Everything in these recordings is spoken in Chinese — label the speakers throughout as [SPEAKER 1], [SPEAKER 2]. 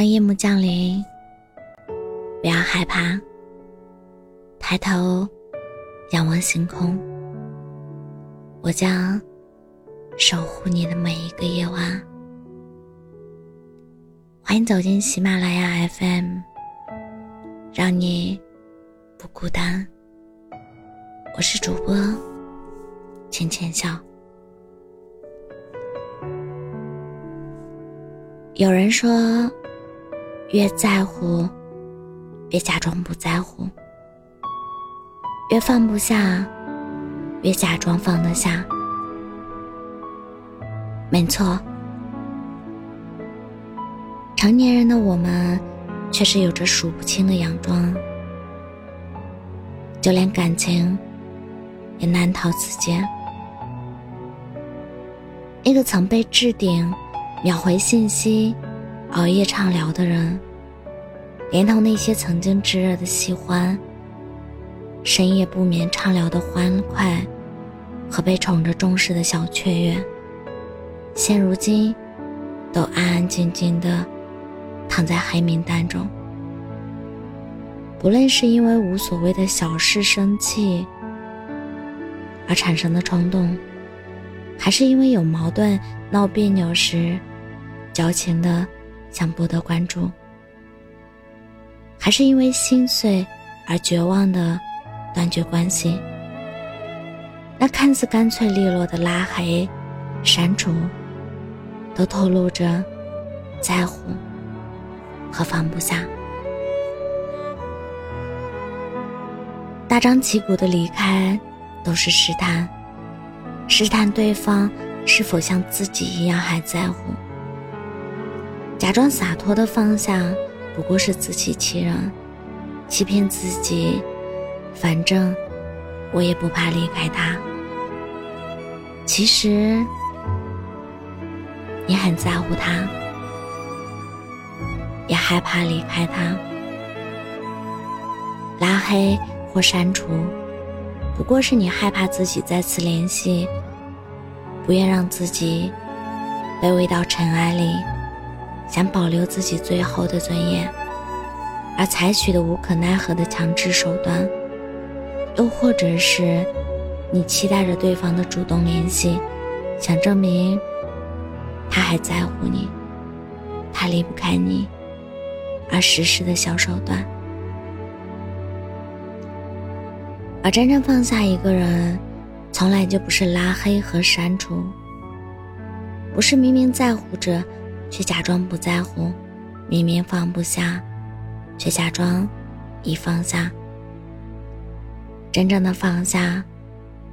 [SPEAKER 1] 当夜幕降临，不要害怕，抬头仰望星空，我将守护你的每一个夜晚。欢迎走进喜马拉雅 FM，让你不孤单。我是主播浅浅笑。有人说。越在乎，越假装不在乎；越放不下，越假装放得下。没错，成年人的我们，确实有着数不清的佯装，就连感情也难逃此劫。那个曾被置顶、秒回信息。熬夜畅聊的人，连同那些曾经炙热的喜欢、深夜不眠畅聊的欢快和被宠着重视的小雀跃，现如今都安安静静的躺在黑名单中。不论是因为无所谓的小事生气而产生的冲动，还是因为有矛盾闹别扭时矫情的。想博得关注，还是因为心碎而绝望的断绝关系？那看似干脆利落的拉黑、删除，都透露着在乎和放不下。大张旗鼓的离开，都是试探，试探对方是否像自己一样还在乎。假装洒脱的放下，不过是自欺欺人，欺骗自己。反正我也不怕离开他。其实你很在乎他，也害怕离开他。拉黑或删除，不过是你害怕自己再次联系，不愿让自己卑微到尘埃里。想保留自己最后的尊严，而采取的无可奈何的强制手段，又或者是你期待着对方的主动联系，想证明他还在乎你，他离不开你，而实施的小手段。而真正放下一个人，从来就不是拉黑和删除，不是明明在乎着。却假装不在乎，明明放不下，却假装已放下。真正的放下，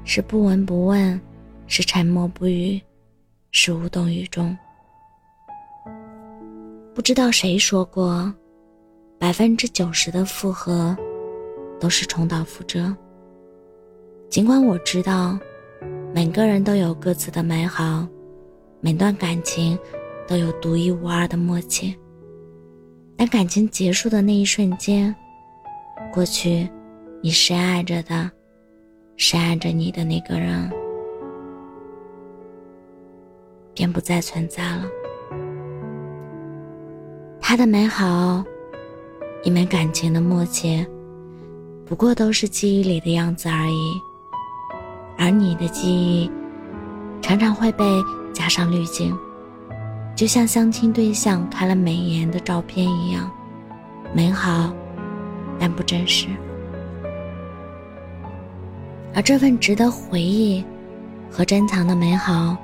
[SPEAKER 1] 是不闻不问，是沉默不语，是无动于衷。不知道谁说过，百分之九十的复合都是重蹈覆辙。尽管我知道，每个人都有各自的美好，每段感情。都有独一无二的默契。当感情结束的那一瞬间，过去你深爱着的、深爱着你的那个人，便不再存在了。他的美好，你们感情的默契，不过都是记忆里的样子而已。而你的记忆，常常会被加上滤镜。就像相亲对象开了美颜的照片一样，美好，但不真实。而这份值得回忆和珍藏的美好，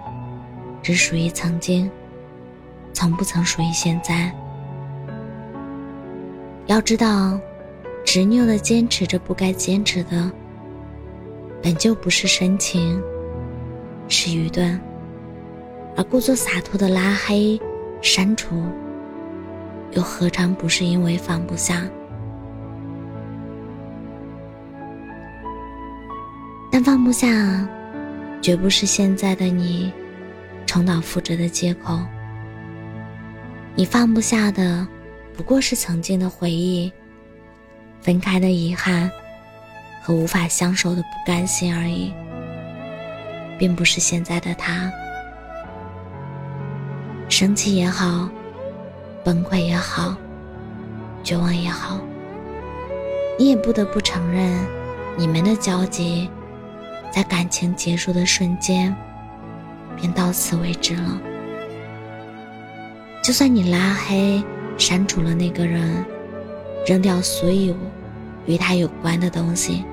[SPEAKER 1] 只属于曾经，从不曾属于现在。要知道，执拗的坚持着不该坚持的，本就不是深情，是愚钝。而故作洒脱的拉黑、删除，又何尝不是因为放不下？但放不下，绝不是现在的你重蹈覆辙的借口。你放不下的，不过是曾经的回忆、分开的遗憾和无法相守的不甘心而已，并不是现在的他。生气也好，崩溃也好，绝望也好，你也不得不承认，你们的交集，在感情结束的瞬间，便到此为止了。就算你拉黑、删除了那个人，扔掉所有与他有关的东西，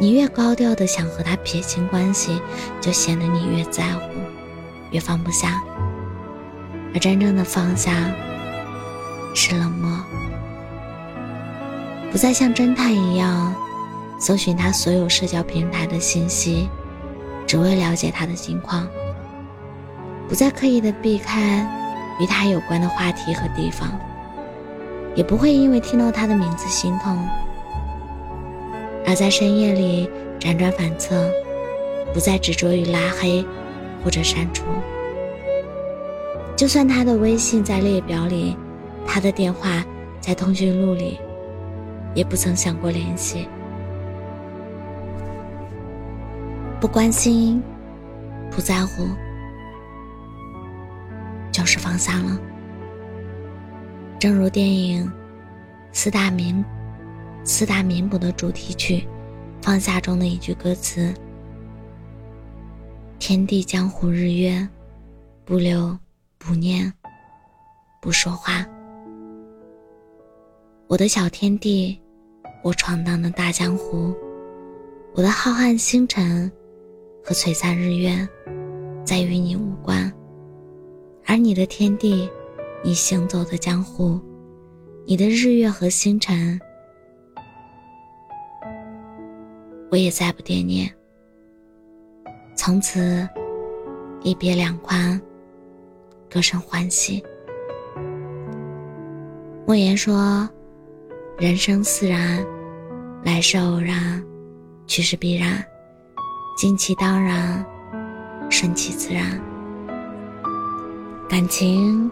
[SPEAKER 1] 你越高调的想和他撇清关系，就显得你越在乎，越放不下。而真正的放下，是冷漠，不再像侦探一样搜寻他所有社交平台的信息，只为了解他的近况；不再刻意的避开与他有关的话题和地方，也不会因为听到他的名字心痛，而在深夜里辗转反侧，不再执着于拉黑或者删除。就算他的微信在列表里，他的电话在通讯录里，也不曾想过联系。不关心，不在乎，就是放下了。正如电影四大名四大名捕的主题曲《放下》中的一句歌词：“天地江湖日月，不留。”不念，不说话。我的小天地，我闯荡的大江湖，我的浩瀚星辰和璀璨日月，再与你无关。而你的天地，你行走的江湖，你的日月和星辰，我也再不惦念。从此，一别两宽。歌声欢喜。莫言说：“人生自然，来是偶然，去是必然，尽其当然，顺其自然。感情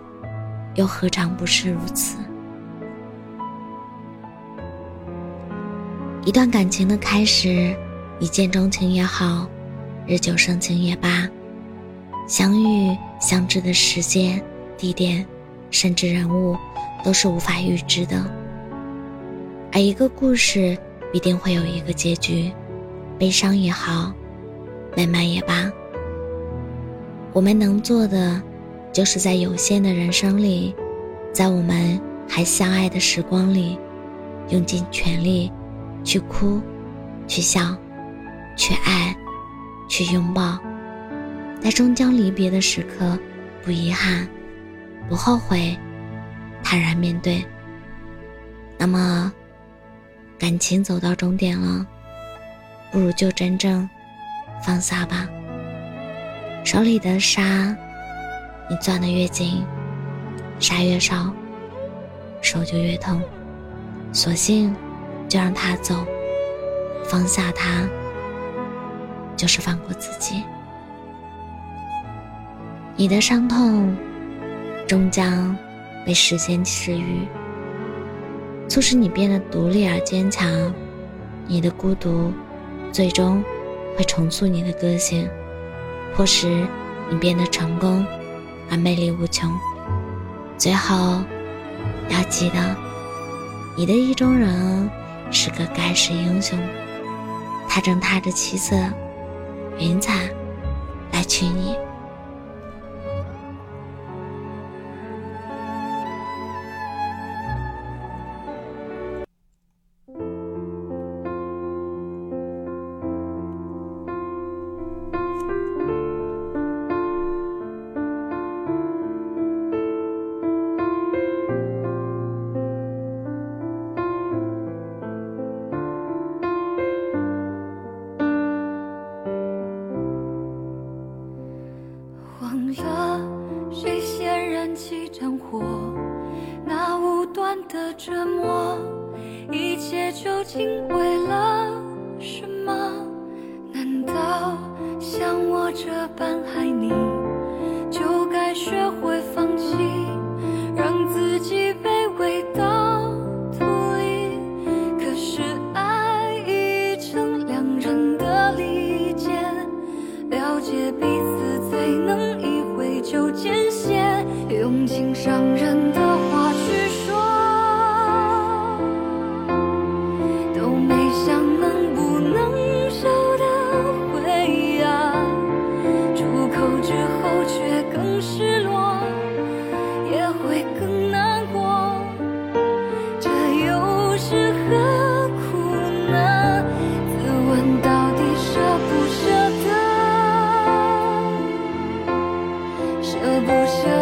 [SPEAKER 1] 又何尝不是如此？一段感情的开始，一见钟情也好，日久生情也罢。”相遇、相知的时间、地点，甚至人物，都是无法预知的。而一个故事必定会有一个结局，悲伤也好，美满也罢。我们能做的，就是在有限的人生里，在我们还相爱的时光里，用尽全力，去哭，去笑，去爱，去拥抱。在终将离别的时刻，不遗憾，不后悔，坦然面对。那么，感情走到终点了，不如就真正放下吧。手里的沙，你攥得越紧，沙越少，手就越痛。索性就让它走，放下它，就是放过自己。你的伤痛，终将被时间治愈，促使你变得独立而坚强。你的孤独，最终会重塑你的个性，迫使你变得成功而魅力无穷。最后，要记得，你的意中人是个盖世英雄，他正踏着七色云彩来娶你。
[SPEAKER 2] 这般爱你，不舍